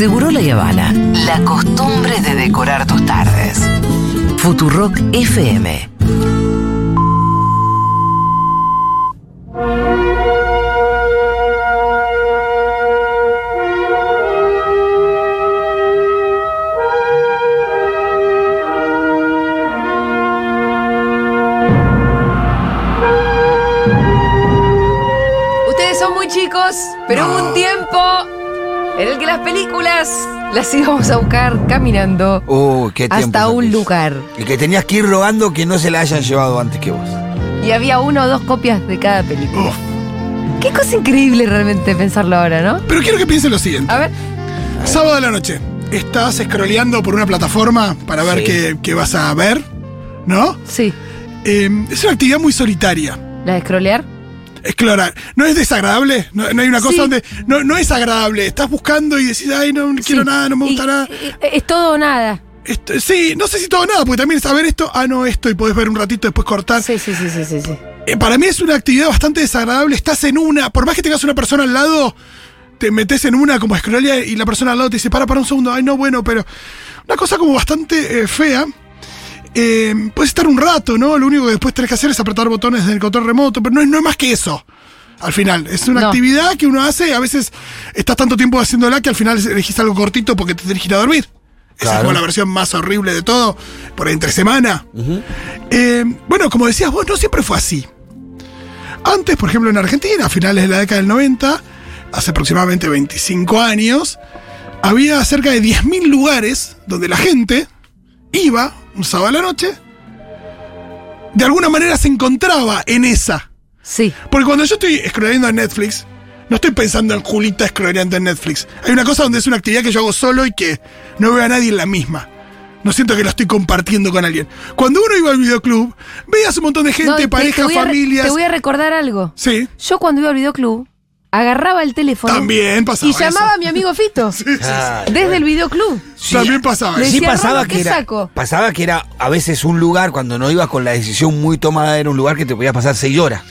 Seguro La Habana. La costumbre de decorar tus tardes. Futurock FM. Ustedes son muy chicos, pero hubo un tiempo en el que las películas las íbamos a buscar caminando Uh, qué tiempo. hasta un lugar. Y que tenías que ir rogando que no se la hayan llevado antes que vos. Y había una o dos copias de cada película. Qué cosa increíble realmente pensarlo ahora, ¿no? Pero quiero que piensen lo siguiente. A ver, Sábado de la noche. Estás scrolleando por una plataforma para ver Sí. qué, qué vas a ver, ¿no? sí. Eh, es una actividad muy solitaria. ¿La de scrollear? Explorar. ¿No es desagradable? ¿No, no hay una cosa Sí. donde. No, no es agradable. Estás buscando y decís, ay, no, quiero Sí. nada, no me gusta Y- nada. Es todo o nada. Esto- sí, no sé si todo nada, porque también saber esto, ah, no, esto, y podés ver un ratito, después cortar. Sí, sí, sí, sí, sí. sí. Eh, para mí es una actividad bastante desagradable. Estás en una, por más que tengas una persona al lado, te metes en una como scrollea y la persona al lado te dice, para, para un segundo, ay, no, bueno, pero. Una cosa como bastante eh, fea. Eh, puedes estar un rato, ¿no? Lo único que después tenés que hacer es apretar botones del control remoto, pero no es, no es más que eso. Al final, es una No. actividad que uno hace, a veces estás tanto tiempo haciéndola que al final elegís algo cortito porque te tenés que ir a dormir. Esa es como la versión más horrible de todo, por entre semana. Eh, bueno, como decías vos, no siempre fue así. Antes, por ejemplo, en Argentina, a finales de la década del 90, hace aproximadamente 25 años, había cerca de 10.000 lugares donde la gente iba un sábado a la noche, de alguna manera se encontraba en esa. Sí. Porque cuando yo estoy scrolleando en Netflix, no estoy pensando en Julita scrolleando en Netflix. Hay una cosa donde es una actividad que yo hago solo y que no veo a nadie en la misma. No siento que lo estoy compartiendo con alguien. Cuando uno iba al videoclub, veías un montón de gente, No, te- te parejas, voy a re- familias. Te voy a recordar algo. Sí, Yo cuando iba al videoclub, agarraba el teléfono también pasaba y llamaba eso. a mi amigo Fito. Ah, Desde el videoclub. También pasaba Le eso. Sí decía, pasaba "Rolo, que ¿qué era, saco?" pasaba que era a veces un lugar cuando no ibas con la decisión muy tomada era un lugar que te podía pasar seis horas.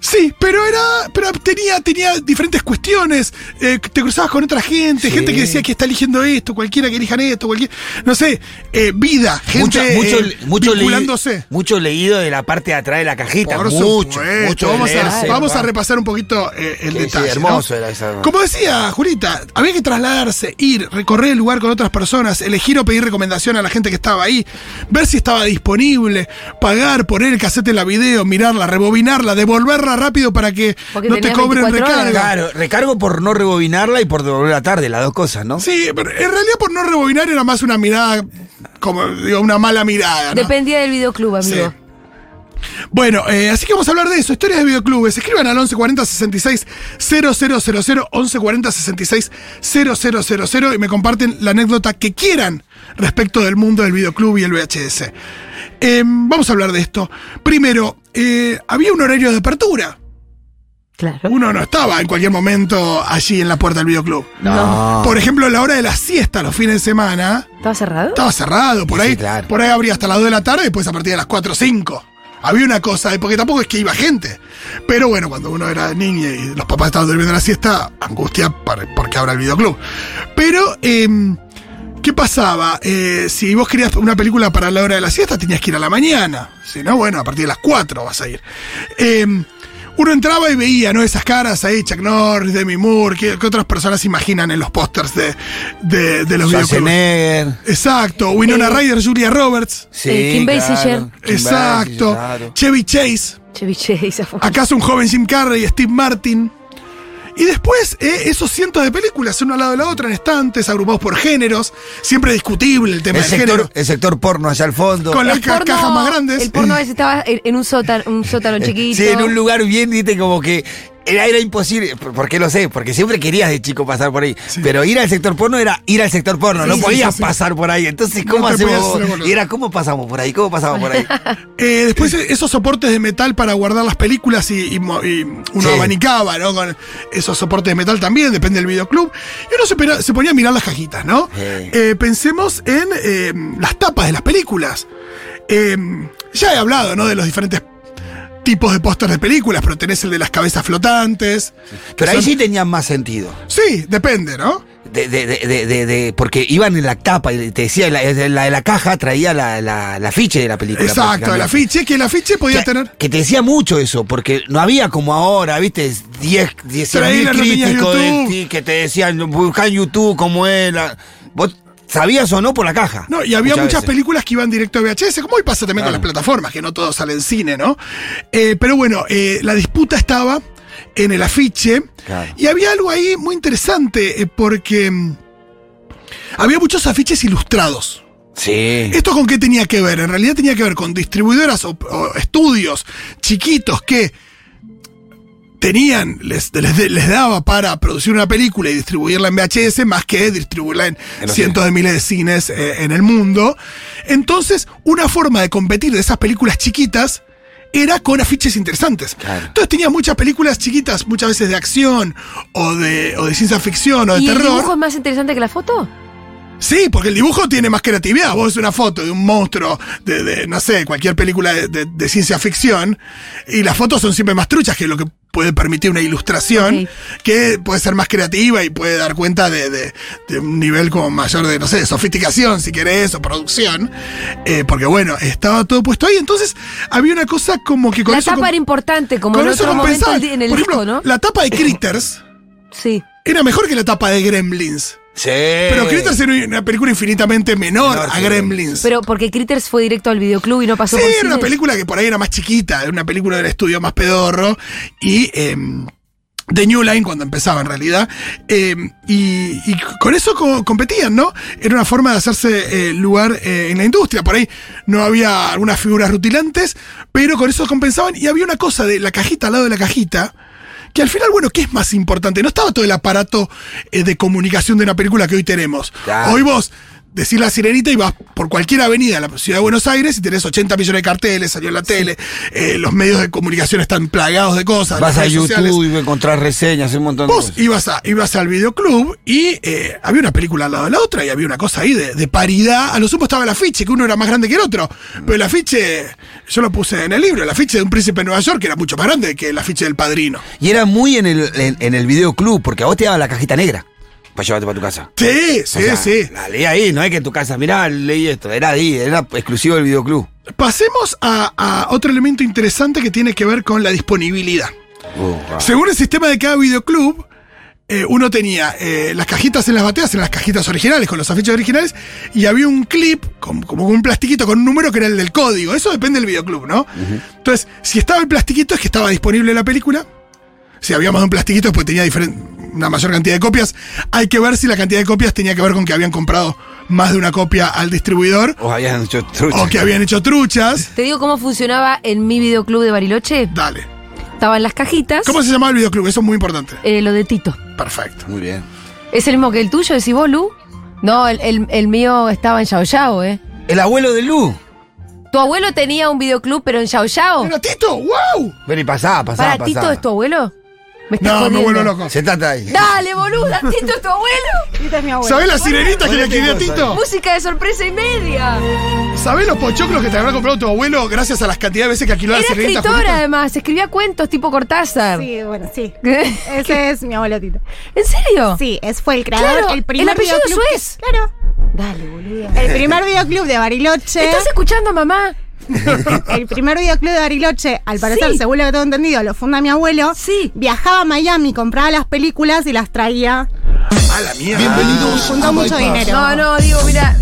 Sí, pero era. Pero tenía, tenía diferentes cuestiones. eh, te cruzabas con otra gente, Sí. gente que decía que está eligiendo esto, cualquiera que elijan esto, cualquier. No sé, eh, vida, Mucho, gente mucho, eh, mucho, leí- vinculándose. mucho leído de la parte de atrás de la cajita. Por mucho, supuesto. mucho vamos, a, vamos a repasar un poquito eh, el Sí, sí, detalle. hermoso ¿no? era esa. Como decía Julita, había que trasladarse, ir, recorrer el lugar con otras personas, elegir o pedir recomendación a la gente que estaba ahí, ver si estaba disponible, pagar, poner el cassette en la video, mirarla, rebobinarla, devolverla rápido para que Porque no te cobren 24 horas. recarga. Claro, recargo por no rebobinarla y por devolver la tarde, las dos cosas, ¿no? Sí, pero en realidad por no rebobinar era más una mirada, como digo, una mala mirada. ¿no? Dependía del videoclub, amigo. Sí. Bueno, eh, así que vamos a hablar de eso, historias de videoclubes. Escriban al 1140 66 000, 1140 66 000 y me comparten la anécdota que quieran respecto del mundo del videoclub y el VHS. Eh, vamos a hablar de esto. Primero, eh, había un horario de apertura. Claro. Uno no estaba en cualquier momento allí en la puerta del videoclub. No. Por ejemplo, la hora de la siesta los fines de semana ¿Estaba cerrado? estaba cerrado. Por Sí, ahí, claro. por ahí abría hasta las 2 de la tarde y después a partir de las 4 o 5. Había una cosa, eh, porque tampoco es que iba gente. Pero bueno, cuando uno era niño y los papás estaban durmiendo la siesta, angustia porque abra el videoclub. Pero, em, ¿qué pasaba? Eh, si vos querías una película para la hora de la siesta, tenías que ir a la mañana. Si no, bueno, a partir de las 4 vas a ir. Em, uno entraba y veía, ¿no? Esas caras ahí, Chuck Norris, Demi Moore, que, otras personas imaginan en los pósters de, de, de los. Schwarzenegger. Exacto, Winona Eh, Ryder, Julia Roberts. Sí, Eh, Kim claro. Basinger. Kim Exacto. Basinger, claro. Chevy Chase. Chevy Chase. ¿Acaso un joven Jim Carrey, Steve Martin? Y después, eh, esos cientos de películas, una al lado de la otra, en estantes, agrupados por géneros. Siempre discutible el tema El del sector, género. el sector porno allá al fondo. Con las ca- cajas más grandes. El porno a veces estaba en, en un sótano, un sótano chiquito. Sí, en un lugar bien, viste, como que era, era imposible. ¿Por por qué lo sé? Porque siempre querías de chico pasar por ahí. Sí. Pero ir al sector porno era ir al sector porno, Sí, no sí, podías sí, sí. pasar por ahí. Entonces, ¿cómo hacemos? Y era, ¿cómo pasamos por ahí? ¿Cómo pasamos por ahí? Eh, después esos soportes de metal para guardar las películas y, y uno Sí. abanicaba, ¿no? Con esos soportes de metal también, depende del videoclub. Y uno se, pera- se ponía a mirar las cajitas, ¿no? Sí. Eh, pensemos en eh, las tapas de las películas. Eh, ya he hablado, ¿no? De los diferentes tipos de pósters de películas, pero tenés el de las cabezas flotantes. Pero ahí Son- sí tenían más sentido. Sí, depende, ¿no? de, de, de, de- de- de- porque iban en la tapa y te decía, la, la de la caja traía la, la, la afiche de la película. Exacto, el afiche, que el afiche podía tener. que te decía mucho eso, porque no había como ahora, viste, 10, 10 Trailer, no tenías críticos de ti que te decían, busca en YouTube cómo era. Vos sabías o no por la caja. No, y había muchas películas que iban directo a VHS, como hoy pasa también con las plataformas, que no todo sale en cine, ¿no? Eh, pero bueno, eh, la disputa estaba en el afiche. Claro. Y había algo ahí muy interesante, eh, porque mm, había muchos afiches ilustrados. Sí. ¿Esto con qué tenía que ver? En realidad tenía que ver con distribuidoras o, o estudios chiquitos que tenían, les, les, les daba para producir una película y distribuirla en VHS más que distribuirla en, En cientos de miles de cines eh, en el mundo. Entonces, una forma de competir de esas películas chiquitas era con afiches interesantes. Claro. Entonces tenía muchas películas chiquitas, muchas veces de acción o de, o de ciencia ficción o de ¿Y el terror. dibujo es más interesante que la foto? Sí, porque el dibujo tiene más creatividad. Vos ves una foto de un monstruo de, de, no sé, cualquier película de, de- de ciencia ficción y las fotos son siempre más truchas que lo que puede permitir una ilustración que puede ser más creativa y puede dar cuenta de, de- de un nivel como mayor de, no sé, de sofisticación, si querés, o producción. Eh, porque bueno, estaba todo puesto ahí. Entonces había una cosa como que con la eso... tapa era importante, como en otro momento en el Por disco, ¿no? la tapa de Critters Sí. era mejor que la tapa de Gremlins. Sí. Pero Critters era una película infinitamente menor Menor a Gremlins. Pero porque Critters fue directo al videoclub y no pasó Sí, por era una película que por ahí era más chiquita, era una película del estudio más pedorro y eh, de New Line cuando empezaba en realidad. Eh, y, y con eso co- competían, ¿no? Era una forma de hacerse eh, lugar eh, en la industria. Por ahí no había algunas figuras rutilantes, pero con eso compensaban. Y había una cosa de la cajita al lado de la cajita. Que al final, bueno, ¿qué es más importante? No estaba todo el aparato eh, de comunicación de una película que hoy tenemos. Claro. Hoy vos decís la sirenita y vas por cualquier avenida de la ciudad de Buenos Aires y tenés 80 millones de carteles, salió en la tele, eh, los medios de comunicación están plagados de cosas. Vas a YouTube sociales. y encontrar reseñas, un montón de Vos cosas. ibas, a, ibas al videoclub y eh, había una película al lado de la otra y había una cosa ahí de, de paridad. A lo sumo estaba el afiche, que uno era más grande que el otro. Pero el afiche, yo lo puse en el libro, el afiche de un príncipe de Nueva York era mucho más grande que el afiche del padrino. Y era muy en el, en, en el videoclub, porque a vos te daban la cajita negra para llevarte para tu casa. Sí, sí, O sea, sí. La leí ahí, no es que en tu casa, mirá, leí esto. Era ahí, era exclusivo del videoclub. Pasemos a, a otro elemento interesante que tiene que ver con la disponibilidad. Uh, wow. Según el sistema de cada videoclub, eh, uno tenía eh, las cajitas en las bateas, en las cajitas originales, con los afiches originales, y había un clip, con- como un plastiquito con un número que era el del código. Eso depende del videoclub, ¿no? Entonces, si estaba el plastiquito es que estaba disponible la película. Si había más de un plastiquito, pues tenía diferen- una mayor cantidad de copias. Hay que ver si la cantidad de copias tenía que ver con que habían comprado más de una copia al distribuidor O habían hecho trucha. o que habían hecho truchas. Te digo cómo funcionaba en mi videoclub de Bariloche. Dale. Estaban las cajitas. ¿Cómo se llamaba el videoclub? Eso es muy importante. Eh, lo de Tito. Perfecto. Muy bien. ¿Es el mismo que el tuyo, decís vos, Lu? No, el, el- el mío estaba en Yao Yao, ¿eh? El abuelo de Lu. ¿Tu abuelo tenía un videoclub pero en Yao Yao? ¡Era Tito! ¡Wow! Ven y pasá, pasá, ¿Para pasá. Tito es tu abuelo? Me No, me jodiendo. vuelvo loco. Sentate ahí. Dale, boluda, Tito es tu abuelo. Tito es mi abuelo. ¿Sabés la sirenita que le quería a Tito? Música de sorpresa y media. ¿Sabés los pochoclos que te habrá comprado tu abuelo gracias a las cantidades de veces que alquiló la Era sirenita? escritora, además. Escribía cuentos tipo Cortázar. Sí, bueno, sí. ¿Qué? Ese es mi abuelo Tito. ¿En serio? Sí, es, fue el creador. Claro, el el primer apellido videoclub que- Suez. Claro. Dale, boluda. El primer videoclub de Bariloche. ¿Estás escuchando, mamá? el primer videoclub de Bariloche, al parecer, Sí. según lo que tengo entendido, lo funda mi abuelo. Sí. Viajaba a Miami, compraba las películas y las traía. ¡A la mierda! Bienvenidos Juntó a mucho dinero. No, no, Diego, mira,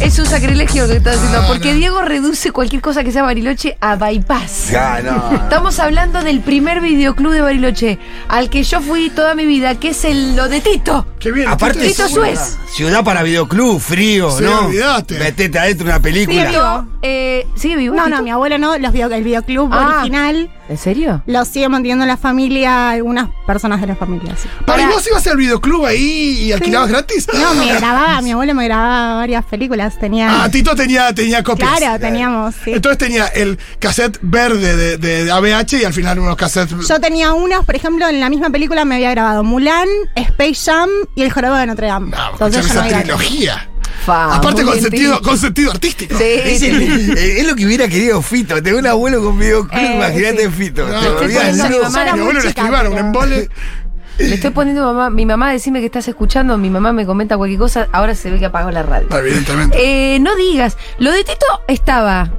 es un sacrilegio lo que estás diciendo, porque Diego reduce cualquier cosa que sea Bariloche a bypass. Ya, no. Estamos hablando del primer videoclub de Bariloche, al que yo fui toda mi vida, que es el lo de Tito. ¡Qué bien! Aparte, Tito es Suez. Ciudad para videoclub, frío, Sí, ¿no? olvidate. Metete adentro de una película. Sigue vivo. Eh, ¿Sigue vivo? No, no, mi abuelo no. Los video- el videoclub Ah. original ¿En serio? lo sigue manteniendo la familia, algunas personas de la familia. sí. Para, ¿y Para- vos ibas al videoclub ahí y alquilabas gratis? No, me grababa, mi abuelo me grababa varias películas. Tenía. Ah, Tito tenía, tenía copias. claro, teníamos. sí. Entonces tenía el cassette verde de, de- de ABH y al final unos cassettes. Yo tenía unos, por ejemplo, en la misma película me había grabado Mulan, Space Jam y El Jorobado de Notre Dame. No, Entonces esa trilogía. Fa, Aparte con sentido, con sentido artístico. Sí, Es, sí. el- es lo que hubiera querido Fito. Tengo un abuelo con videoclub, Eh, imagínate sí. Fito. No, te no, mi abuelo le chica, escribieron un embole. Le estoy poniendo mamá, mi mamá, decime que estás escuchando, mi mamá me comenta cualquier cosa, ahora se ve que apagó la radio. Evidentemente. Eh, no digas, lo de Tito estaba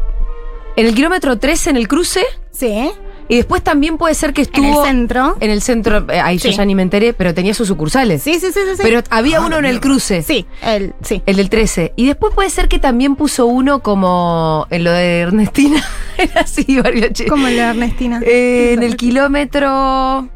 en el kilómetro 13 en el cruce Sí. Y después también puede ser que En estuvo el centro. en el centro, eh, ahí yo ya ni me enteré, pero tenía sus sucursales. Sí, sí, sí, sí. Pero había Ah, uno en el cruce. sí, el, sí. El del 13. Y después puede ser que también puso uno como en lo de Ernestina. Era así, Bariloche. Como el de Ernestina. Eh, en el kilómetro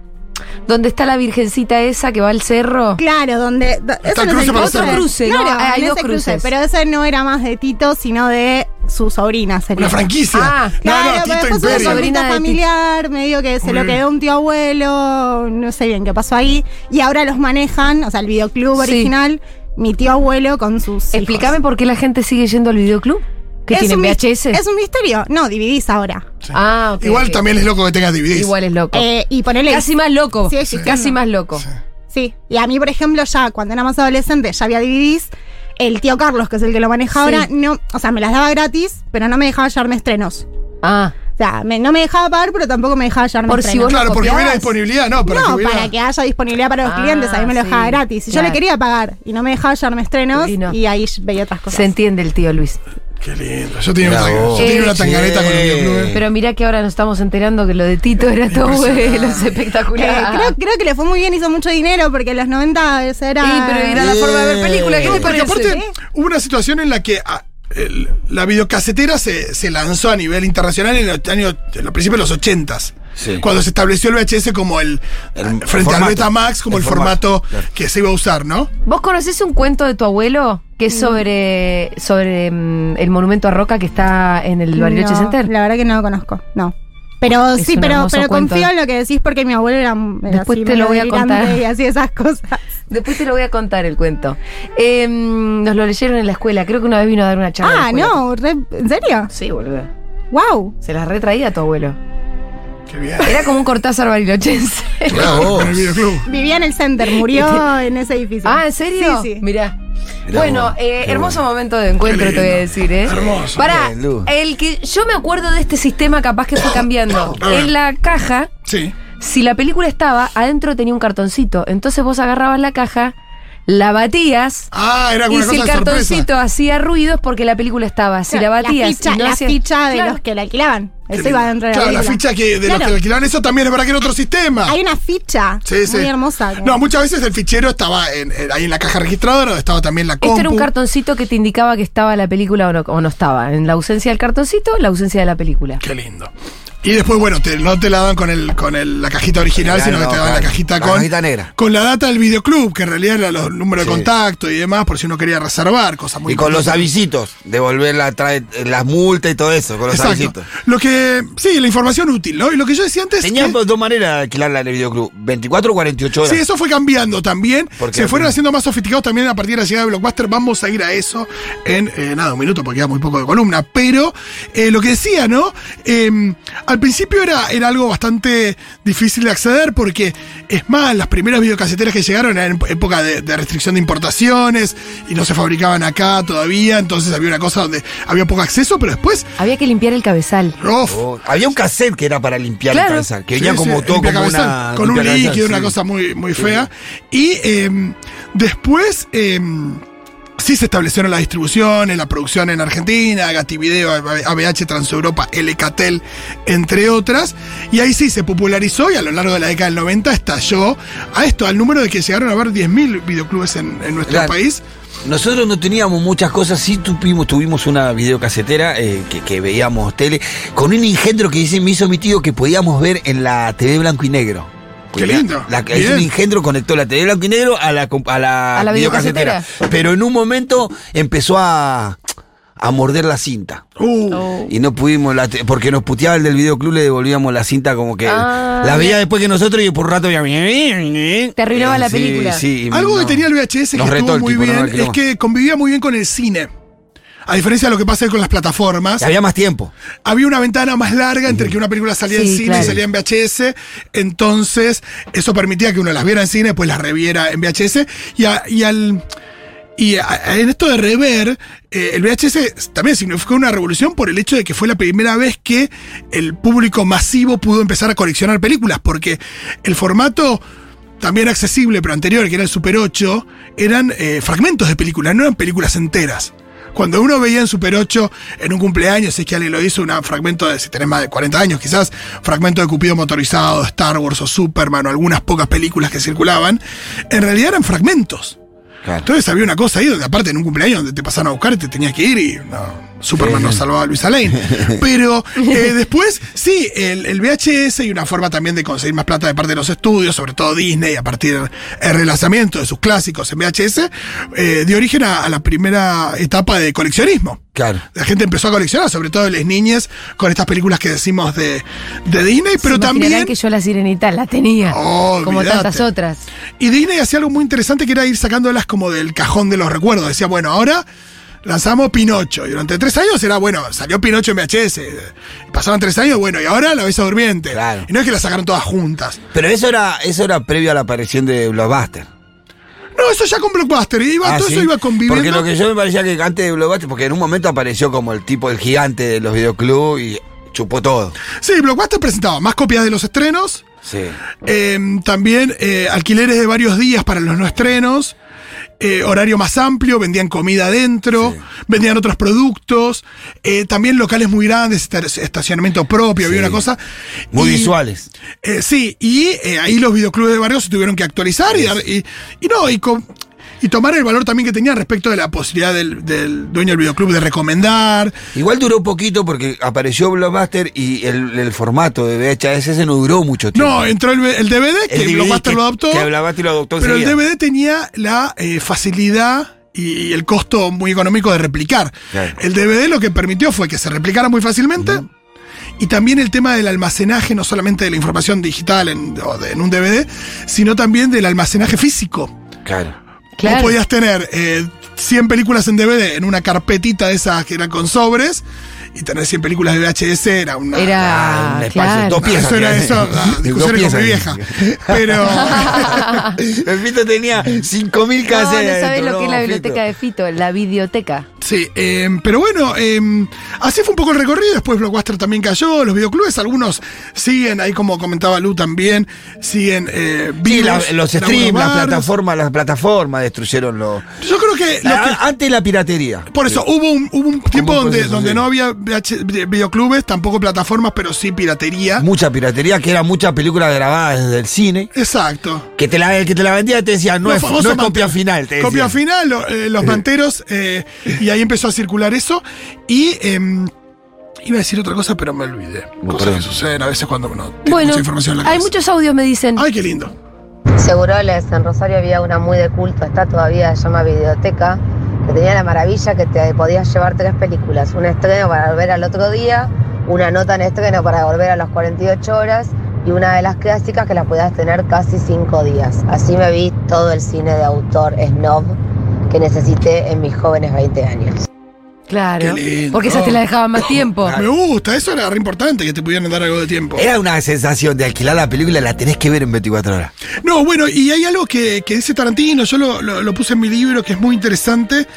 donde está la virgencita esa que va al cerro. Claro, donde. Está eso el no es cruce. Otro cruce, ¿no? Claro, Hay en dos cruce, cruces. Pero ese no era más de Tito, sino de su sobrina. Sería. Una franquicia. Ah, no, Claro, no, pero Tito después una Imperio. sobrina sobrina familiar, medio que se Muy lo quedó un tío abuelo, no sé bien qué pasó ahí. Y ahora los manejan, o sea, el videoclub Sí. original, mi tío abuelo con sus. Explícame hijos. por qué la gente sigue yendo al videoclub. ¿Qué Es tienen VHS? Es un misterio. No, dividís ahora. Ah, ok. Igual también es loco que tengas DVDs. Igual es loco. Eh, y ponele. Casi más loco. Sí. Casi más loco. Sí. Y a mí, por ejemplo, ya cuando era más adolescente, ya había DVDs. El tío Carlos, que es el que lo maneja Sí. ahora, no, o sea, me las daba gratis, pero no me dejaba llevarme estrenos. Ah. O sea, me- no me dejaba pagar, pero tampoco me dejaba llevarme Por si estrenos. vos Claro, porque hubiera disponibilidad, no, para que no, hubiera. para que haya disponibilidad para los Ah, clientes, a mí me lo dejaba sí, gratis. Y yo claro. le quería pagar y no me dejaba llevarme estrenos Y y, no. ahí veía otras cosas. Se entiende el tío Luis. Qué lindo. Yo tenía, una, yo tenía Eh, una tanganeta con el videoclub. Pero mirá que ahora nos estamos enterando que lo de Tito era todo bueno, es espectacular. Eh, creo, creo que le fue muy bien, hizo mucho dinero porque en los 90 ese era. Sí, pero era la forma de ver películas. ¿Qué No, te porque parece? aparte hubo una situación en la que ah, el- la videocasetera se, se lanzó a nivel internacional en los años, en los principios de los 80s. Sí. Cuando se estableció el VHS como el, El frente al formato. Betamax como el, El formato, formato, claro. que se iba a usar, ¿no? ¿Vos conocés un cuento de tu abuelo que es sobre, sobre mm, el monumento a Roca que está en el Bariloche No, Center? La verdad que no lo conozco, no. Pero Es sí, pero, pero cuento. confío en lo que decís porque mi abuelo era, era Después así, te lo voy a contar. Y así esas cosas. Después te lo voy a contar el cuento. Eh, nos lo leyeron en la escuela. Creo que una vez vino a dar una charla. Ah, no, re- ¿en serio? Sí, boludo. ¡Wow! Se las retraía tu abuelo. Qué bien. Era como un Cortázar barilochense. Videoclub. Vivía en el center, murió en ese edificio. ah, ¿en serio? Sí, sí. Mirá. Bueno, eh, hermoso bueno. momento de encuentro, te voy a decir, ¿eh? Hermoso. Lu. el que yo me acuerdo de este sistema capaz que fue cambiando. En la caja, Sí. si la película estaba, adentro tenía un cartoncito. Entonces vos agarrabas la caja, la batías. Ah, era Y si el de sorpresa. cartoncito hacía ruidos porque la película estaba. Si la batías ficha, y no la hacía- ficha de Claro. los que la alquilaban. Eso iba dentro de la Claro, la ficha que de los que alquilaban eso también es verdad que era otro sistema. Hay una ficha Sí, sí. muy hermosa. No, muchas veces el fichero estaba en- en- ahí en la caja registradora, donde estaba también la compu. Esto era un cartoncito que te indicaba que estaba la película o no, o no estaba. En la ausencia del cartoncito, la ausencia de la película. Qué lindo. Y después, bueno, te- no te la daban con el con el- la cajita original, sino que te daban la cajita La con. cajita negra. Con la data del videoclub, que en realidad eran los números de contacto y demás, por si uno quería reservar, cosas muy Y con los avisitos, devolver la, trae, las multas y todo eso, con los Exacto. avisitos. Lo que. Sí, la información útil, ¿no? Y lo que yo decía antes. Tenían que- dos maneras de alquilarla en el videoclub, 24 o 48 horas. Sí, eso fue cambiando también. Porque Se fueron haciendo más sofisticados también a partir de la llegada de Blockbuster. Vamos a ir a eso en eh, nada, un minuto porque queda muy poco de columna. Pero eh, lo que decía, ¿no? Eh, al principio era, era algo bastante difícil de acceder porque, es más, las primeras videocaseteras que llegaron eran en época de, de restricción de importaciones y no se fabricaban acá todavía. Entonces había una cosa donde había poco acceso, pero después. Había que limpiar el cabezal. Oh, había un cassette que era para limpiar Claro. la cabeza, que Sí, venía sí, como todo como limpiacabezal, una. con un líquido, una sí. cosa muy, muy fea. Y eh, después eh, sí se establecieron la distribución, en la producción en Argentina, Gativideo, ABH, Transeuropa, LKTEL, entre otras. Y ahí sí se popularizó y a lo largo de la década del 90 estalló a esto, al número de que llegaron a haber 10.000 videoclubes en, en nuestro Claro. país. Nosotros no teníamos muchas cosas, sí tuvimos, tuvimos una videocasetera eh, que, que veíamos tele, con un engendro que dice, me hizo mi tío que podíamos ver en la TV blanco y negro. Qué lindo, La, bien. es un engendro conectó la TV blanco y negro a la, a la, A la videocasetera. Pero en un momento empezó a, a morder la cinta. Uh, Oh. Y no pudimos, la porque nos puteaba el del videoclub, le devolvíamos la cinta como que Ah, la veía bien. después que nosotros y por un rato ya... Te arruinaba la Sí, película. sí, Algo que tenía el VHS que estuvo muy tipo, bien es que convivía muy bien con el cine. A diferencia de lo que pasa con las plataformas. Había más tiempo. había una ventana más larga entre que una película salía en cine claro. y salía en VHS. Entonces, eso permitía que uno las viera en cine, pues las reviera en VHS. Y, a- y al. Y a- en esto de rever, eh, el VHS también significó una revolución por el hecho de que fue la primera vez que el público masivo pudo empezar a coleccionar películas, porque el formato también accesible, pero anterior, que era el Super 8, eran eh, fragmentos de películas, no eran películas enteras. Cuando uno veía en Super 8 en un cumpleaños, si es que alguien lo hizo, un fragmento de, si tenés más de 40 años quizás, fragmento de Cupido motorizado, Star Wars o Superman o algunas pocas películas que circulaban, en realidad eran fragmentos. Claro. Entonces había una cosa ahí donde aparte en un cumpleaños donde te pasaban a buscar y te tenías que ir y no, Superman no salvaba a Luis Lane. Pero eh, después, sí, el, el VHS y una forma también de conseguir más plata de parte de los estudios, sobre todo Disney, a partir del relanzamiento de sus clásicos en VHS, eh, dio origen a, a la primera etapa de coleccionismo. Claro. La gente empezó a coleccionar, sobre todo las niñas, con estas películas que decimos de, de Disney, pero Se también... que yo la sirenita la tenía. Oh, como tantas otras. Y Disney hacía algo muy interesante que era ir sacándolas como del cajón de los recuerdos. Decía, bueno, ahora lanzamos Pinocho. Y durante tres años era, bueno, salió Pinocho en VHS. Pasaban tres años, bueno, y ahora La Besa Durmiente. Claro. Y no es que la sacaron todas juntas. Pero eso era, eso era previo a la aparición de Blockbuster. No, eso ya con Blockbuster. Iba, Ah, todo ¿sí? eso iba conviviendo. Porque lo que yo me parecía que antes de Blockbuster, porque en un momento apareció como el tipo, el gigante de los videoclubs y chupó todo. Sí, Blockbuster presentaba más copias de los estrenos. Sí. Eh, también eh, alquileres de varios días para los no estrenos. Eh, horario más amplio, vendían comida adentro, Sí. vendían otros productos, eh, también locales muy grandes, esta- estacionamiento propio, había una cosa. Muy Y- visuales. eh, sí, y ahí los videoclubes de barrio se tuvieron que actualizar y, y no, y, con- y tomar el valor también que tenía respecto de la posibilidad del, del dueño del videoclub de recomendar. Igual duró poquito porque apareció Blockbuster y el, el formato de VHS no duró mucho tiempo. No, entró el, el DVD, que El DVD Blockbuster que- lo adoptó. que Blockbuster lo adoptó Pero el. DVD tenía la eh, facilidad y el costo muy económico de replicar. Claro. El DVD lo que permitió fue que se replicara muy fácilmente. Y también el tema del almacenaje, no solamente de la información digital en, o de- en un DVD, sino también del almacenaje físico. Claro. Claro. Vos podías tener eh, 100 películas en DVD en una carpetita de esas que eran con sobres, y tener 100 películas de VHS era una. Ah, Era. un espacio, claro. dos piezas. Eso era eso, ah, discusiones con mi vieja. Pero. El Fito tenía 5.000 No, casas. no sabes lo que es la no, biblioteca de Fito, la videoteca. Sí, eh, pero bueno, eh, así fue un poco el recorrido. Después Blockbuster también cayó. Los videoclubes, algunos siguen, ahí como comentaba Lu también, siguen eh, Sí, la- los streams, las plataformas, las plataformas destruyeron los. Yo creo que, Antes la piratería. por eso hubo un, hubo un tiempo un donde, donde no había videoclubes, tampoco plataformas, pero sí piratería. Mucha piratería, que era muchas películas grabadas desde el cine. Exacto. Que te la, que te la vendía te decía, no Los es, no es copia final. Te Copia final, lo- eh, los manteros, eh, y ahí empezó a circular eso. Y em, iba a decir otra cosa, pero me olvidé. Cosas perdón. que suceden a veces cuando no tengo Bueno, mucha información en la hay cabeza. muchos audios, me dicen. Ay, qué lindo. Seguroles, en Rosario había una muy de culto, está todavía, se llama Videoteca, que tenía la maravilla que te podías llevar tres películas, un estreno para volver al otro día, una nota en estreno para volver a las 48 horas y una de las clásicas que las podías tener casi cinco días. Así me vi todo el cine de autor snob que necesité en mis jóvenes 20 años. Claro. Qué lindo. Porque esas te la dejaban más tiempo. Me gusta, eso era re importante que te pudieran dar algo de tiempo. Era una sensación de alquilar la película, la tenés que ver en 24 horas. No, bueno, y hay algo que, que dice Tarantino, yo lo, lo- lo puse en mi libro, que es muy interesante,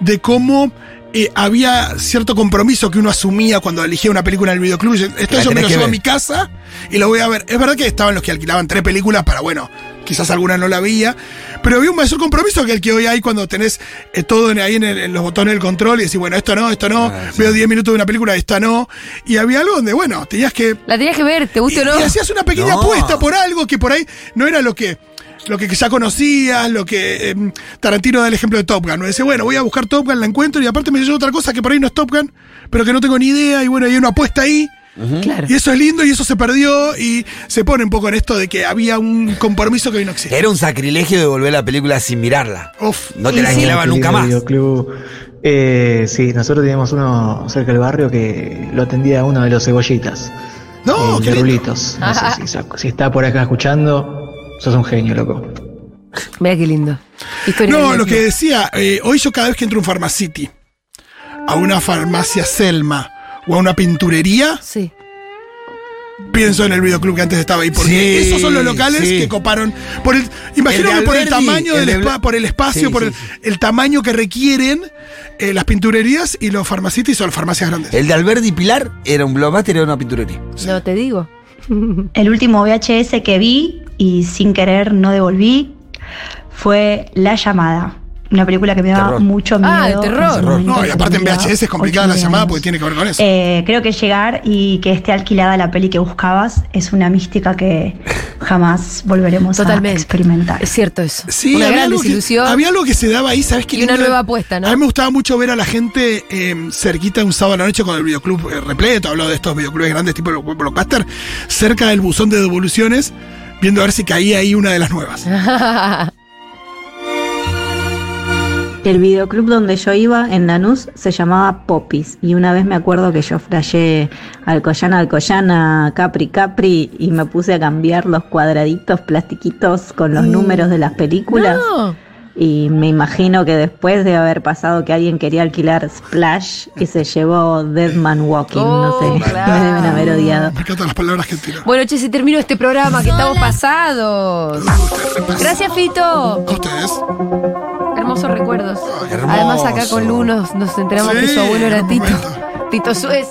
de cómo eh, había cierto compromiso que uno asumía cuando elegía una película en el videoclub. Esto yo me lo que llevo a mi casa y lo voy a ver. Es verdad que estaban los que alquilaban tres películas para, bueno, quizás alguna no la veía, pero había un mayor compromiso que el que hoy hay cuando tenés eh, todo en- ahí en, el- en los botones del control y decís, bueno, esto no, esto no, Ah, sí. veo 10 minutos de una película, esta no. Y había algo donde, bueno, tenías que La tenías que ver, te guste o no. y, y hacías una pequeña No. apuesta por algo que por ahí no era lo que lo que ya conocías, lo que em, Tarantino da el ejemplo de Top Gun. ¿no? Dice, bueno, voy a buscar Top Gun, la encuentro y aparte me llevo otra cosa que por ahí no es Top Gun, pero que no tengo ni idea y bueno, hay una apuesta ahí. Claro. Y eso es lindo y eso se perdió y se pone un poco en esto de que había un compromiso que hoy no existe. Era un sacrilegio de volver la película sin mirarla. Uf. No te la sí. Qué nunca más. Eh, sí, nosotros teníamos uno cerca del barrio que lo atendía uno de los cebollitas. No, el qué de rulitos. No sé si, si está por acá escuchando, sos un genio, loco. Mira qué lindo. Historia No, lo que decía, eh, hoy yo cada vez que entro a un Pharmacity, a una farmacia Selma o a una pinturería, Sí. pienso en el videoclub que antes estaba ahí, porque Sí, esos son los locales sí. que coparon. Por el, imagino El de que por el tamaño el del de por el espacio, Sí, por sí, el, sí. el tamaño que requieren eh, las pinturerías y los farmacitis o las farmacias grandes. El de Alberdi Pilar era un blockbuster, era una pinturería. No te digo. El último VHS que vi y sin querer no devolví fue La llamada. Una película que me daba Terror. mucho miedo. Ah, de terror. No, y aparte en VHS es complicada la llamada porque tiene que ver con eso. Eh, creo que llegar y que esté alquilada la peli que buscabas es una mística que jamás volveremos Totalmente. a experimentar. Es cierto eso. Sí, Una había gran algo, que, desilusión. había algo que se daba ahí, ¿sabes qué? Y una nueva apuesta, ¿no? A mí me gustaba mucho ver a la gente eh, cerquita de un sábado a la noche con el videoclub eh, repleto, hablado de estos videoclubes grandes tipo Blockbuster, cerca del buzón de devoluciones, viendo a ver si caía ahí una de las nuevas. El videoclub donde yo iba en Lanús se llamaba Popis y una vez me acuerdo que yo flashé Alcoyana, Alcoyana, Capri, Capri y me puse a cambiar los cuadraditos plastiquitos con los números de las películas No. Y me imagino que después de haber pasado que alguien quería alquilar Splash y se llevó Dead Man Walking, no Oh, sé, claro. me deben haber odiado. Me encantan las palabras que tiro. Bueno, che, se terminó este programa que estamos pasados. Gracias, Fito. A ustedes. Hermosos recuerdos. hermoso. Además, acá con Lu nos, nos enteramos Sí, que su abuelo era Tito. Tito Suez.